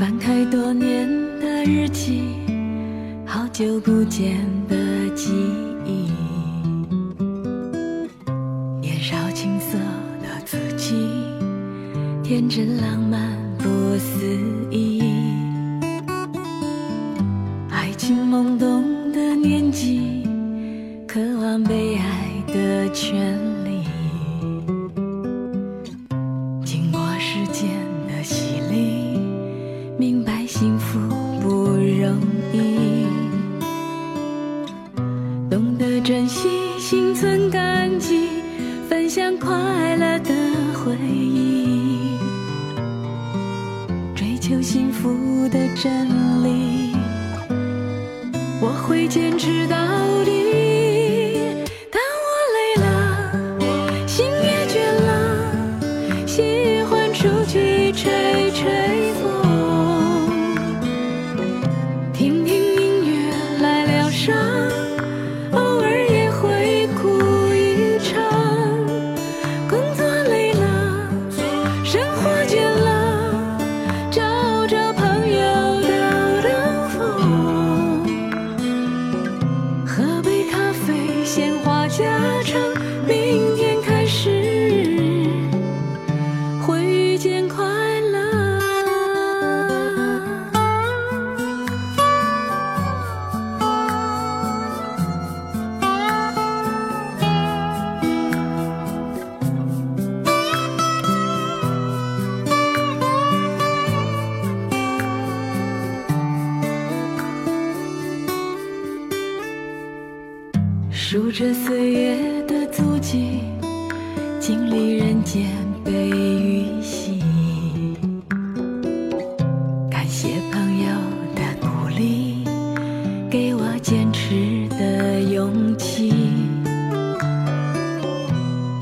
翻开多年的日记好久不见的记忆。年少青涩的自己天真浪漫不思议。爱情懵懂的年纪渴望被爱的权利。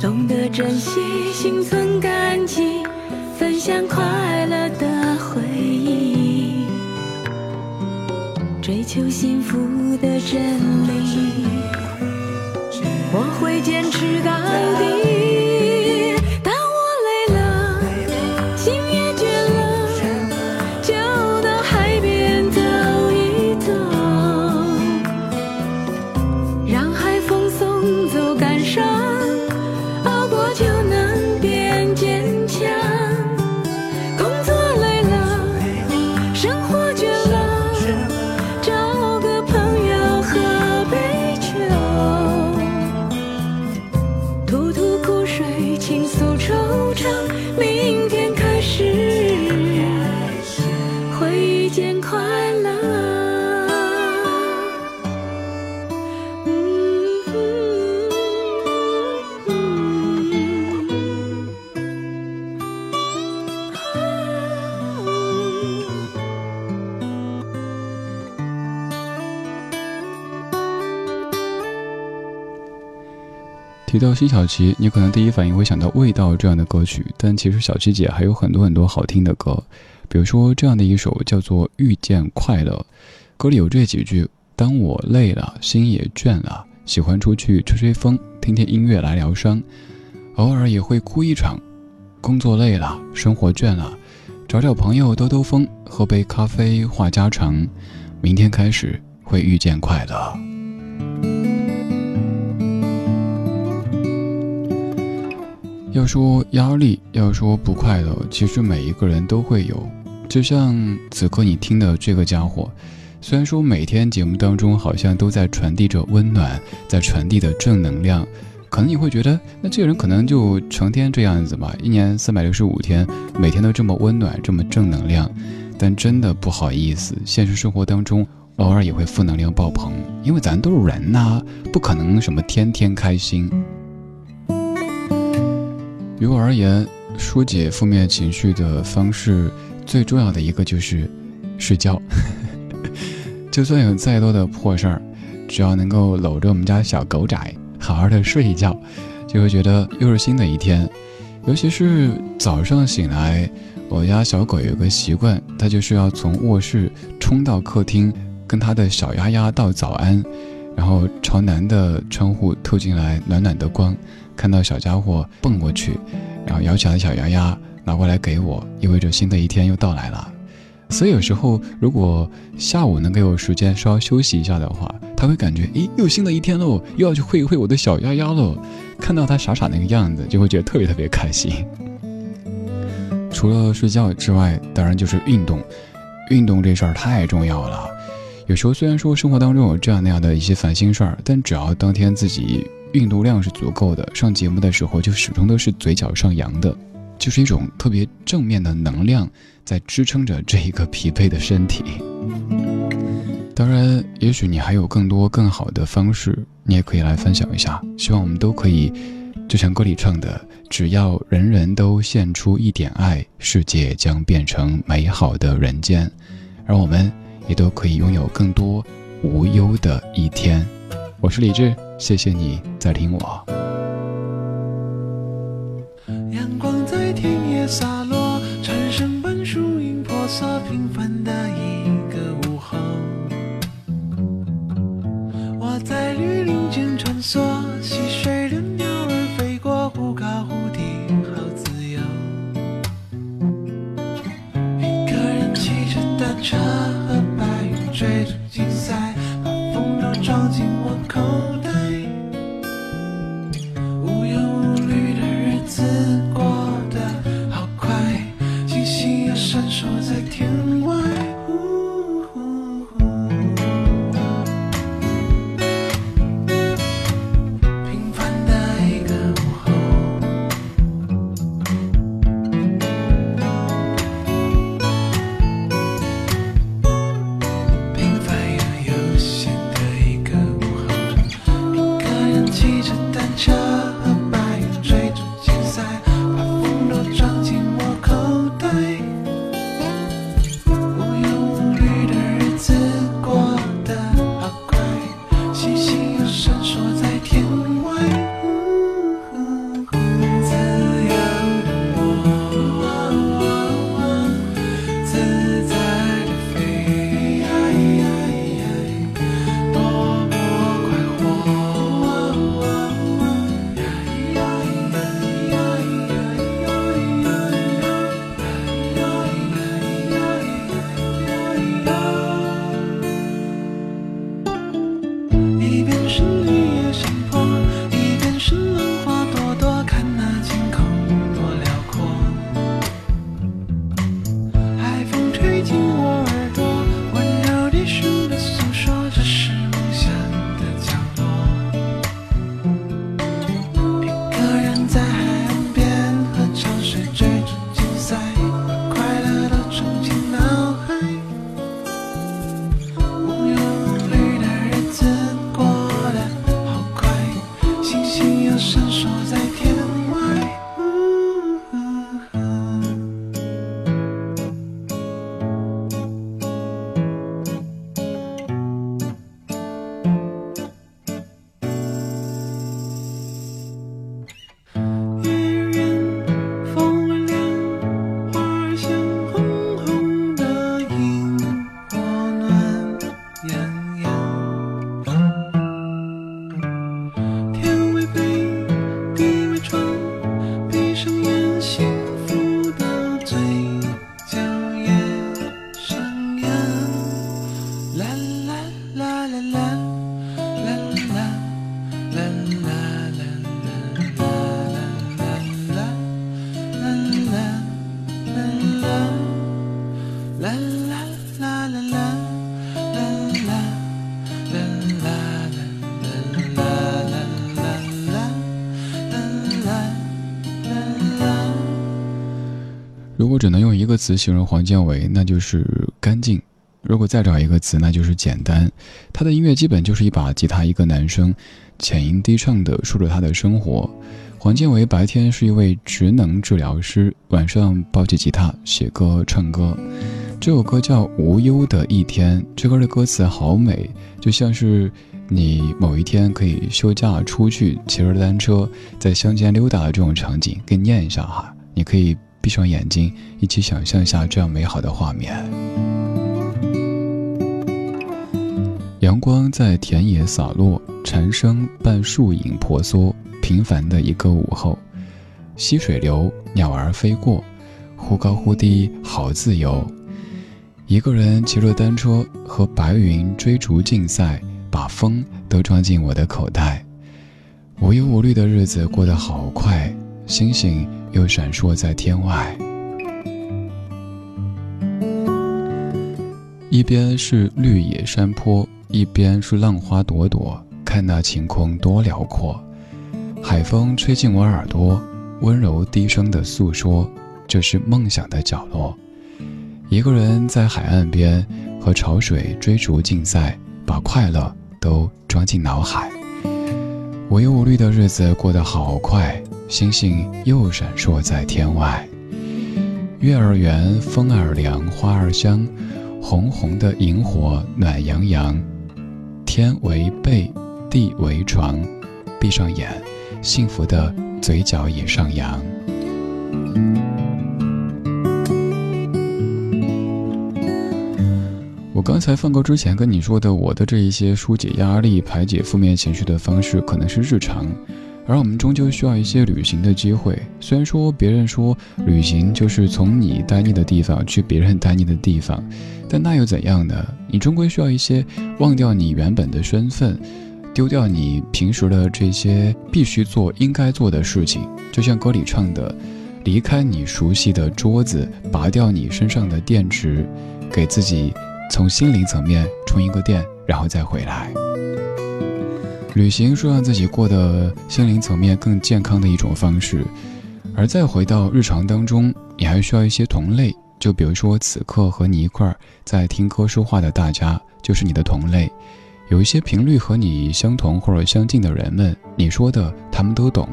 懂得珍惜，心存感激，分享快乐的回忆，追求幸福的真理。我会坚持到底。倾诉惆怅明天开始会遇见快提到辛晓琪，你可能第一反应会想到《味道》这样的歌曲，但其实小琪姐还有很多很多好听的歌，比如说这样的一首叫做《遇见快乐》，歌里有这几句：当我累了，心也倦了，喜欢出去吹吹风，听听音乐来疗伤，偶尔也会哭一场。工作累了，生活倦了，找找朋友兜兜风，喝杯咖啡话家常，明天开始会遇见快乐。要说压力，要说不快乐，其实每一个人都会有。就像此刻你听的这个家伙，虽然说每天节目当中好像都在传递着温暖，在传递的正能量，可能你会觉得，那这个人可能就成天这样子吧，一年三百六十五天，每天都这么温暖，这么正能量。但真的不好意思，现实生活当中偶尔也会负能量爆棚，因为咱都是人呐，不可能什么天天开心。于我而言，疏解负面情绪的方式最重要的一个就是睡觉。就算有再多的破事儿，只要能够搂着我们家小狗仔好好的睡一觉，就会觉得又是新的一天。尤其是早上醒来，我家小狗有个习惯，它就是要从卧室冲到客厅，跟它的小丫丫道早安，然后朝南的窗户透进来暖暖的光。看到小家伙蹦过去，然后摇起来小鸭鸭拿过来给我，意味着新的一天又到来了。所以有时候如果下午能给我时间稍微休息一下的话，他会感觉，诶，又新的一天喽，又要去会一会我的小丫丫喽。看到他傻傻那个样子，就会觉得特别特别开心。除了睡觉之外，当然就是运动。运动这事儿太重要了。有时候虽然说生活当中有这样那样的一些烦心事儿，但只要当天自己。运动量是足够的，上节目的时候就始终都是嘴角上扬的，就是一种特别正面的能量在支撑着这一个疲惫的身体。当然，也许你还有更多更好的方式，你也可以来分享一下。希望我们都可以，就像歌里唱的：“只要人人都献出一点爱，世界将变成美好的人间。”而我们也都可以拥有更多无忧的一天。我是李志。谢谢你在听我。只能用一个词形容黄建为，那就是干净；如果再找一个词，那就是简单。他的音乐基本就是一把吉他，一个男生浅吟低唱的说着他的生活。黄建为白天是一位职能治疗师，晚上抱起吉他写歌唱歌。这首歌叫《无忧的一天》，这歌的歌词好美，就像是你某一天可以休假出去骑着单车在乡间溜达的这种场景。给你念一下哈，你可以闭上眼睛，一起想象一下这样美好的画面。阳光在田野洒落，蝉声伴树影婆娑。平凡的一个午后，溪水流，鸟儿飞过，忽高忽低，好自由。一个人骑着单车，和白云追逐竞赛，把风都装进我的口袋。无忧无虑的日子过得好快，星星又闪烁在天外。一边是绿野山坡，一边是浪花朵朵，看那晴空多辽阔。海风吹进我耳朵，温柔低声的诉说：“这是梦想的角落。”一个人在海岸边和潮水追逐竞赛，把快乐都装进脑海。无忧无虑的日子过得好快，星星又闪烁在天外。月儿圆，风儿凉，花儿香，红红的萤火暖洋洋。天为被，地为床，闭上眼。幸福的嘴角也上扬。我刚才放歌之前跟你说的，我的这一些疏解压力、排解负面情绪的方式，可能是日常，而我们终究需要一些旅行的机会。虽然说别人说旅行就是从你待腻的地方去别人待腻的地方，但那又怎样呢？你终归需要一些忘掉你原本的身份。丢掉你平时的这些必须做、应该做的事情，就像歌里唱的：“离开你熟悉的桌子，拔掉你身上的电池，给自己从心灵层面充一个电，然后再回来。”旅行是让自己过得心灵层面更健康的一种方式，而再回到日常当中，你还需要一些同类，就比如说此刻和你一块儿在听歌说话的大家，就是你的同类。有一些频率和你相同或者相近的人们，你说的他们都懂，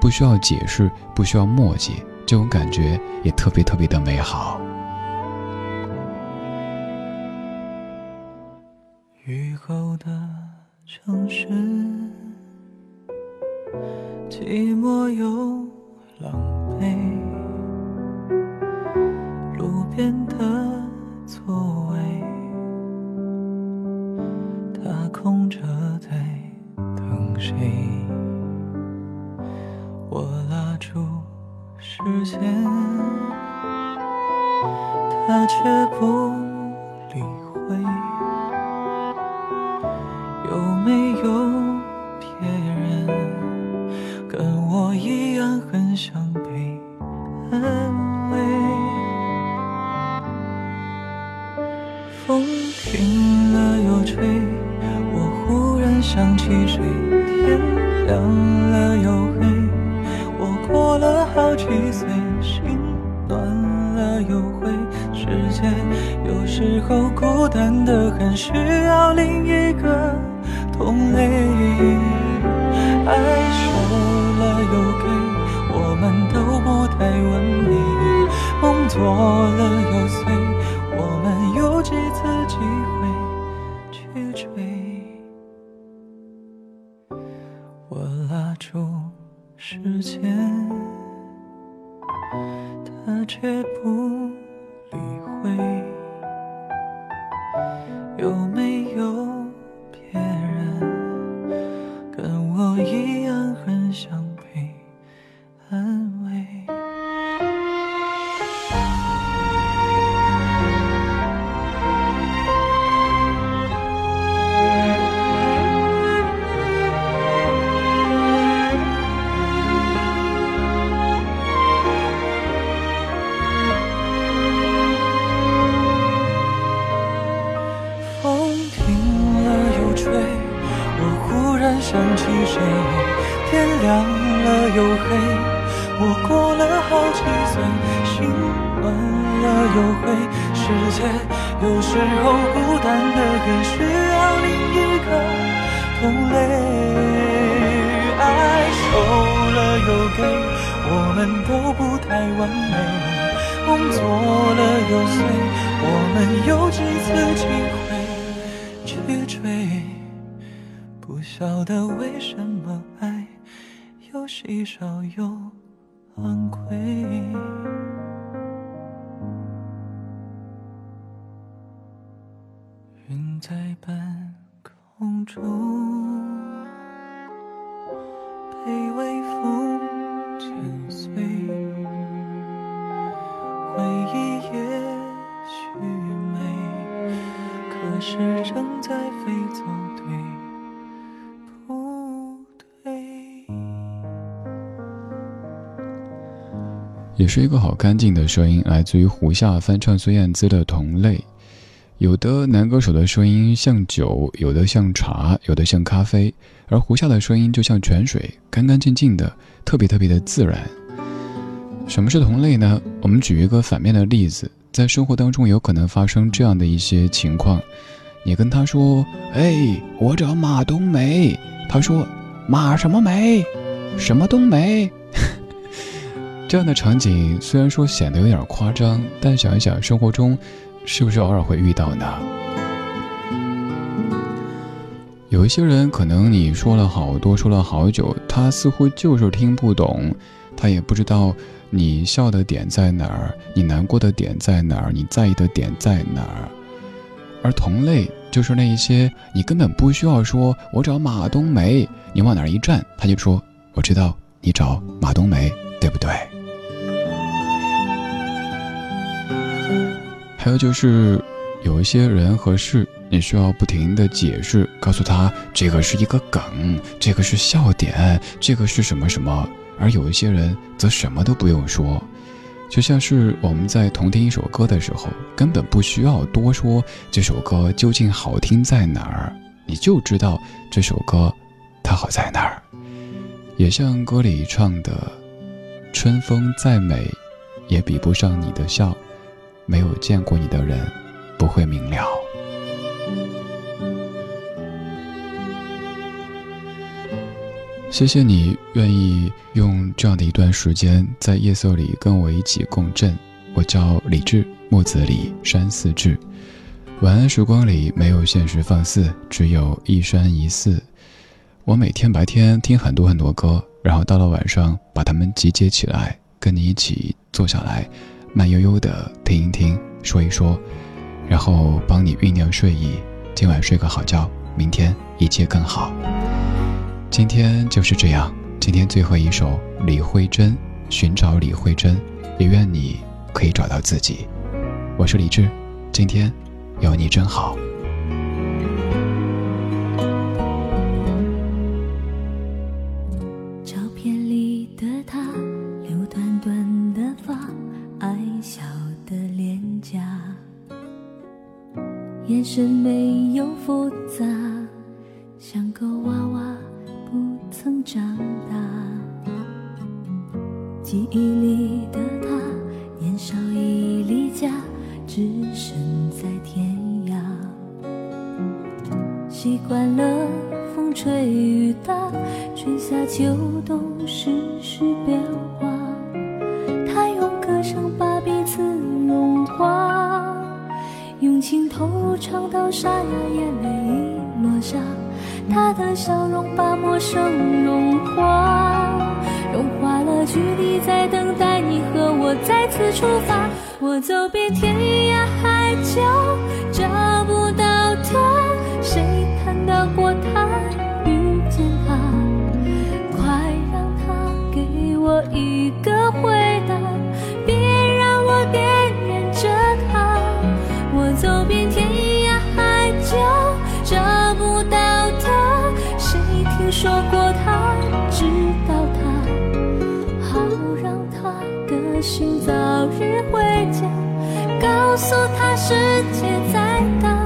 不需要解释，不需要墨迹，这种感觉也特别特别的美好。雨后的城市，寂寞又狼狈，路边的座位。他空着在等谁？我拉住视线，他却不梦做了又碎，我们有几次机会去追？我拉住时间，我们都不太完美。梦做了又碎，我们有几次机会去追？不晓得为什么爱又稀少又昂贵。云在半空中，是一个好干净的声音，来自于胡夏翻唱孙燕姿的《同类》。有的男歌手的声音像酒，有的像茶，有的像咖啡，而胡夏的声音就像泉水，干干净净的，特别特别的自然。什么是同类呢？我们举一个反面的例子，在生活当中有可能发生这样的一些情况：你跟他说：“哎，我找马冬梅。”他说：“马什么梅？什么冬梅？”这样的场景虽然说显得有点夸张，但想一想，生活中是不是偶尔会遇到呢？有一些人可能你说了好多，说了好久，他似乎就是听不懂，他也不知道。你笑的点在哪儿？你难过的点在哪儿？你在意的点在哪儿？而同类就是那一些你根本不需要说“我找马冬梅”，你往哪儿一站，他就说“我知道你找马冬梅”，对不对？还有就是有一些人和事，你需要不停的解释，告诉他这个是一个梗，这个是笑点，这个是什么什么。而有一些人则什么都不用说，就像是我们在同听一首歌的时候，根本不需要多说这首歌究竟好听在哪儿，你就知道这首歌它好在哪儿。也像歌里唱的：“春风再美，也比不上你的笑，没有见过你的人，不会明了。”谢谢你愿意用这样的一段时间在夜色里跟我一起共振。我叫李志，木子李，山寺志。晚安时光里没有现实放肆，只有一山一寺。我每天白天听很多很多歌，然后到了晚上把它们集结起来，跟你一起坐下来，慢悠悠的听一听，说一说，然后帮你酝酿睡意。今晚睡个好觉，明天一切更好。今天就是这样。今天最后一首李慧珍，寻找李慧珍，也愿你可以找到自己。我是李志，今天有你真好。是没有负担。下。他的笑容把陌生融化，融化了距离，在等待你和我再次出发。我走遍天涯海角，找不到他，谁看到过他，遇见他？快让他给我一个去回家，告诉他世界再大。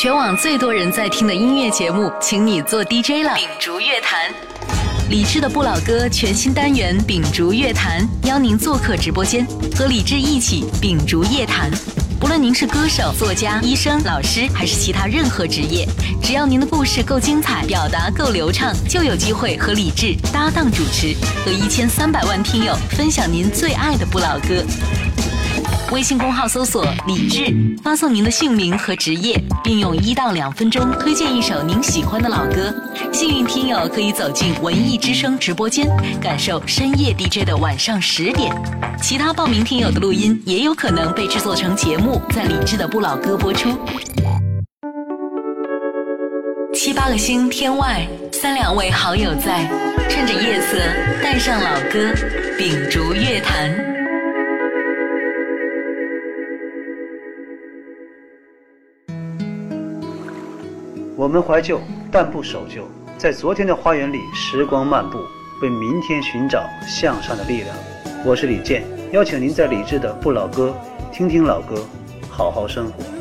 全网最多人在听的音乐节目，请你做 DJ 了。秉烛乐坛，李志的不老歌全新单元《秉烛乐坛》，邀您做客直播间，和李志一起秉烛夜谈。不论您是歌手、作家、医生、老师，还是其他任何职业，只要您的故事够精彩，表达够流畅，就有机会和李志搭档主持，和一千三百万听友分享您最爱的不老歌。微信公号搜索“李志”，发送您的姓名和职业，并用一到两分钟推荐一首您喜欢的老歌。幸运听友可以走进文艺之声直播间，感受深夜 DJ 的晚上十点。其他报名听友的录音也有可能被制作成节目，在李志的不老歌播出。七八个星天外，三两位好友在，趁着夜色带上老歌，秉烛乐坛。我们怀旧，但不守旧，在昨天的花园里，时光漫步，为明天寻找向上的力量。我是李健，邀请您在李志的不老歌听听老歌，好好生活。